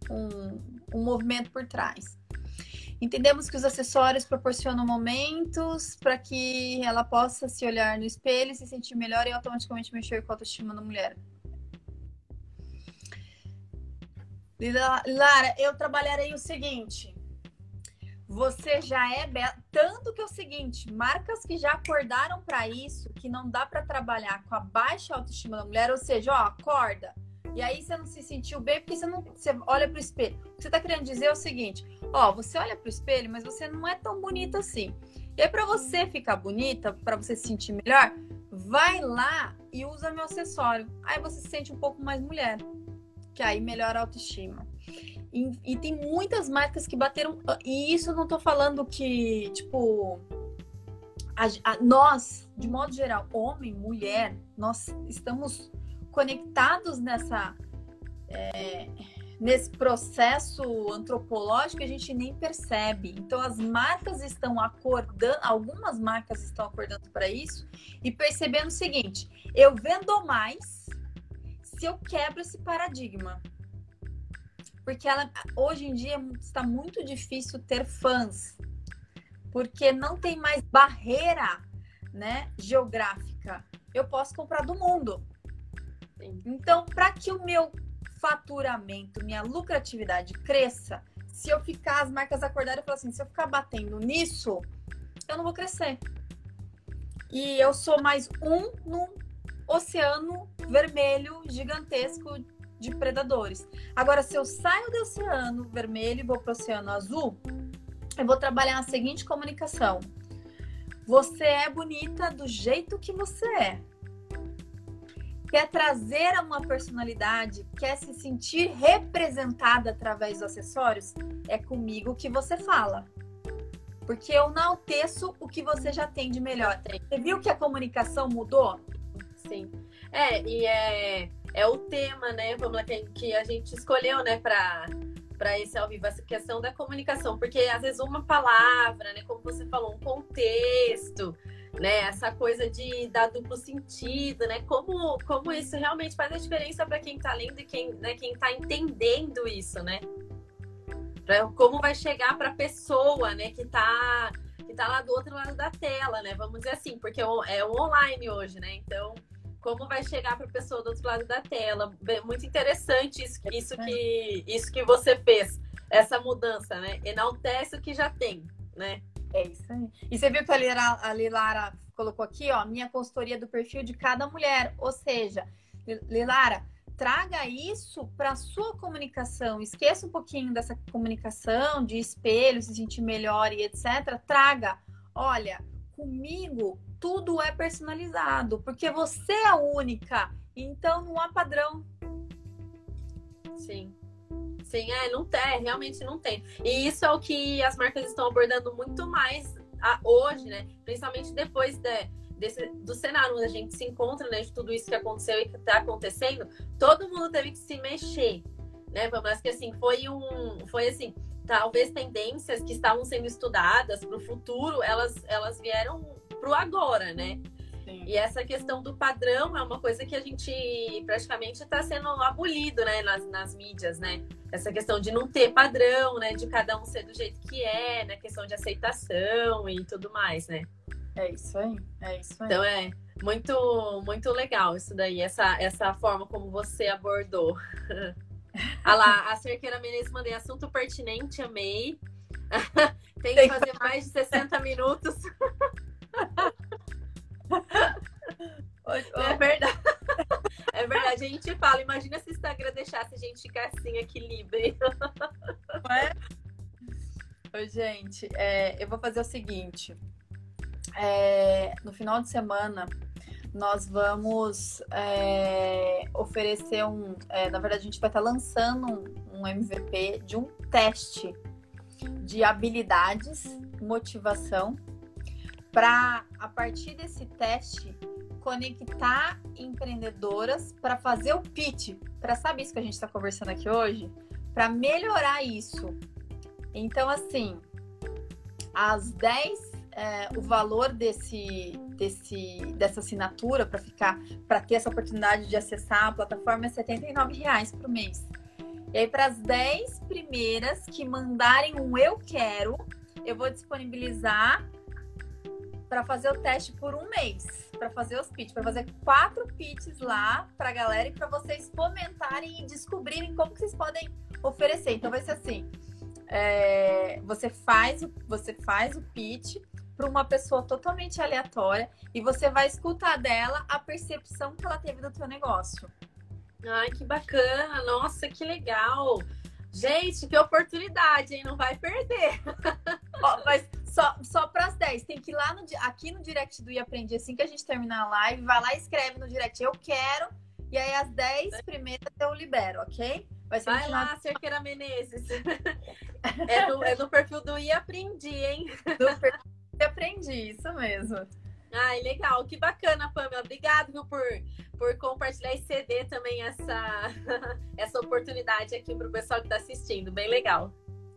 um, um movimento por trás. Entendemos que os acessórios proporcionam momentos para que ela possa se olhar no espelho, se sentir melhor e automaticamente mexer com a autoestima da mulher. Lara, eu trabalharei o seguinte: você já é bela. Tanto que é o seguinte, marcas que já acordaram para isso, que não dá para trabalhar com a baixa autoestima da mulher, ou seja, ó, acorda. E aí você não se sentiu bem porque você não você olha pro espelho. O que você tá querendo dizer é o seguinte, ó, você olha pro espelho, mas você não é tão bonita assim. E aí para você ficar bonita, para você se sentir melhor, vai lá e usa meu acessório. Aí você se sente um pouco mais mulher, que aí melhora a autoestima. E, e, tem muitas marcas que bateram. E isso eu não tô falando que, tipo. A, a, nós, de modo geral, homem, mulher, nós estamos conectados nessa. É, nesse processo antropológico a gente nem percebe. Então as marcas estão acordando, algumas marcas estão acordando para isso e percebendo o seguinte: eu vendo mais se eu quebro esse paradigma porque ela hoje em dia está muito difícil ter fãs, porque não tem mais barreira, né, geográfica. Eu posso comprar do mundo. Então, para que o meu faturamento, minha lucratividade cresça, se eu ficar as marcas acordarem e falar assim, se eu ficar batendo nisso, eu não vou crescer. E eu sou mais um num oceano vermelho gigantesco de predadores. Agora, se eu saio do oceano vermelho e vou para o oceano azul, eu vou trabalhar a seguinte comunicação: você é bonita do jeito que você é. Quer trazer uma personalidade, quer se sentir representada através dos acessórios? É comigo que você fala. Porque eu não o que você já tem de melhor. Você viu que a comunicação mudou? Sim. É, e é é o tema, né, vamos que, que a gente escolheu, né, para para esse ao vivo, essa questão da comunicação, porque às vezes uma palavra, né, como você falou, um contexto, né, essa coisa de dar duplo sentido, né, como, como isso realmente faz a diferença para quem está lendo e quem, né, quem tá entendendo isso, né? Pra, como vai chegar para a pessoa, né, que está que tá lá do outro lado da tela, né? Vamos dizer assim, porque é, é online hoje, né? Então, como vai chegar para a pessoa do outro lado da tela. Muito interessante isso, isso, que, isso que você fez, essa mudança, né? Enaltece o que já tem, né? É isso aí. E você viu que a Lilara, a Lilara colocou aqui, ó, minha consultoria do perfil de cada mulher. Ou seja, Lilara, traga isso para sua comunicação. Esqueça um pouquinho dessa comunicação de espelho, se sentir melhor e etc. Traga, olha, comigo tudo é personalizado, porque você é única, então não há padrão. Sim. Sim, é, não tem, realmente não tem. E isso é o que as marcas estão abordando muito mais a, hoje, né? Principalmente depois de, desse, do cenário onde a gente se encontra, né? De tudo isso que aconteceu e que está acontecendo, todo mundo teve que se mexer, né? Mas que assim, foi um. Foi assim, talvez tendências que estavam sendo estudadas para o futuro, elas, elas vieram para o agora, né? Sim. E essa questão do padrão é uma coisa que a gente praticamente está sendo abolido, né, nas, nas mídias, né? Essa questão de não ter padrão, né, de cada um ser do jeito que é, né, questão de aceitação e tudo mais, né? É isso aí, é isso aí. Então é muito, muito legal isso daí, essa, essa forma como você abordou. <laughs> <laughs> ah lá, a Cerqueira Menezes mandei assunto pertinente, amei. <laughs> Tem que fazer mais de 60 minutos. <laughs> É verdade. É verdade, a gente fala. Imagina se o Instagram deixasse a gente ficar assim aqui livre. Não é? Oi, gente, é, eu vou fazer o seguinte. É, no final de semana, nós vamos é, oferecer um. É, na verdade, a gente vai estar lançando um, um MVP de um teste de habilidades, motivação para, a partir desse teste, conectar empreendedoras para fazer o pitch, para saber isso que a gente está conversando aqui hoje, para melhorar isso. Então, assim, as 10, é, o valor desse, desse, dessa assinatura para ficar, para ter essa oportunidade de acessar a plataforma é R$ reais por mês. E aí, para as 10 primeiras que mandarem um eu quero, eu vou disponibilizar para fazer o teste por um mês, para fazer os pitches, para fazer quatro pitches lá para a galera e para vocês fomentarem e descobrirem como que vocês podem oferecer. Então vai ser assim: é, você faz você faz o pitch para uma pessoa totalmente aleatória e você vai escutar dela a percepção que ela teve do teu negócio. Ai, que bacana! Nossa, que legal! Gente, que oportunidade, hein? Não vai perder. Ó, mas só, só para as 10, tem que ir lá no, aqui no direct do E Aprendi, assim que a gente terminar a live, vai lá e escreve no direct, eu quero, e aí as 10 primeiras eu libero, ok? Vai, ser vai lá, Cerqueira Menezes. <laughs> é, do, é perfil do E Aprendi, hein? Do perfil Aprendi, isso mesmo. Ai, legal, que bacana, Pamela. Obrigada viu, por, por compartilhar e ceder também essa, <laughs> essa oportunidade aqui para o pessoal que está assistindo. Bem legal.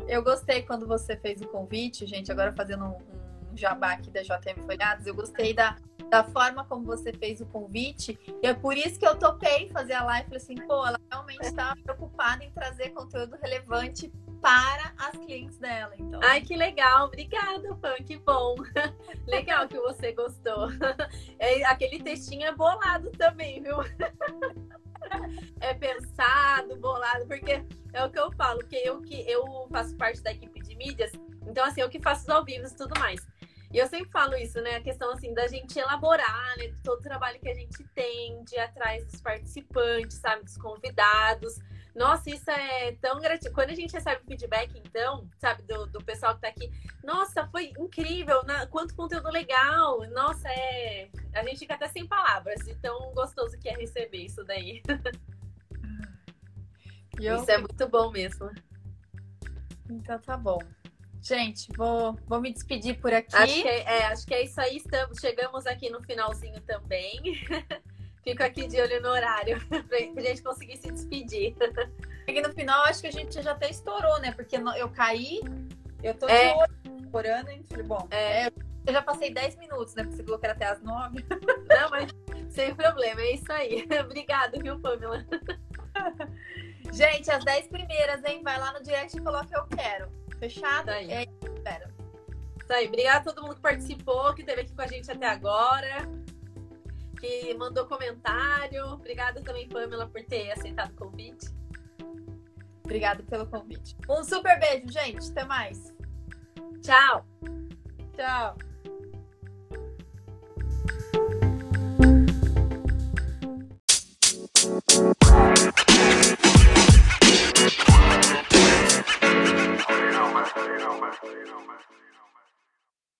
Eu gostei quando você fez o convite, gente, agora fazendo um jabá aqui da JM Folhados, eu gostei da, da forma como você fez o convite. E é por isso que eu topei fazer a live. Falei assim, pô, ela realmente está preocupada em trazer conteúdo relevante para as clientes dela. Então. Ai, que legal. Obrigada, Pan. Que bom. <laughs> legal que você gostou. <laughs> É, aquele textinho é bolado também, viu? <laughs> é pensado, bolado, porque é o que eu falo, que eu que eu faço parte da equipe de mídias, então assim, eu que faço os ao vivo e tudo mais. E eu sempre falo isso, né? A questão assim da gente elaborar, né? Todo o trabalho que a gente tem de ir atrás dos participantes, sabe, dos convidados. Nossa, isso é tão gratificante. Quando a gente recebe feedback, então, sabe, do, do pessoal que tá aqui, nossa, foi incrível, na, quanto conteúdo legal. Nossa, é. A gente fica até sem palavras de tão gostoso que é receber isso daí. <laughs> Eu... Isso é muito bom mesmo. Então tá bom. Gente, vou, vou me despedir por aqui. Acho que é, é, acho que é isso aí. Estamos, chegamos aqui no finalzinho também. <laughs> Fico aqui de olho no horário <laughs> pra gente conseguir se despedir. <laughs> Aqui no final, acho que a gente já até estourou, né? Porque eu caí, eu tô é. de olho, orando, hein? Bom, é. eu já passei 10 minutos, né? Porque você falou que era até as 9. Não, mas sem problema, é isso aí. Obrigado, viu, Pamela? Gente, as 10 primeiras, hein? Vai lá no direct e coloca eu quero. Fechado? Tá aí. É, espera. Aí. Obrigada a todo mundo que participou, que esteve aqui com a gente até agora, que mandou comentário. Obrigada também, Pamela, por ter aceitado o convite. Obrigada pelo convite. Um super beijo, gente. Até mais. Tchau. Tchau.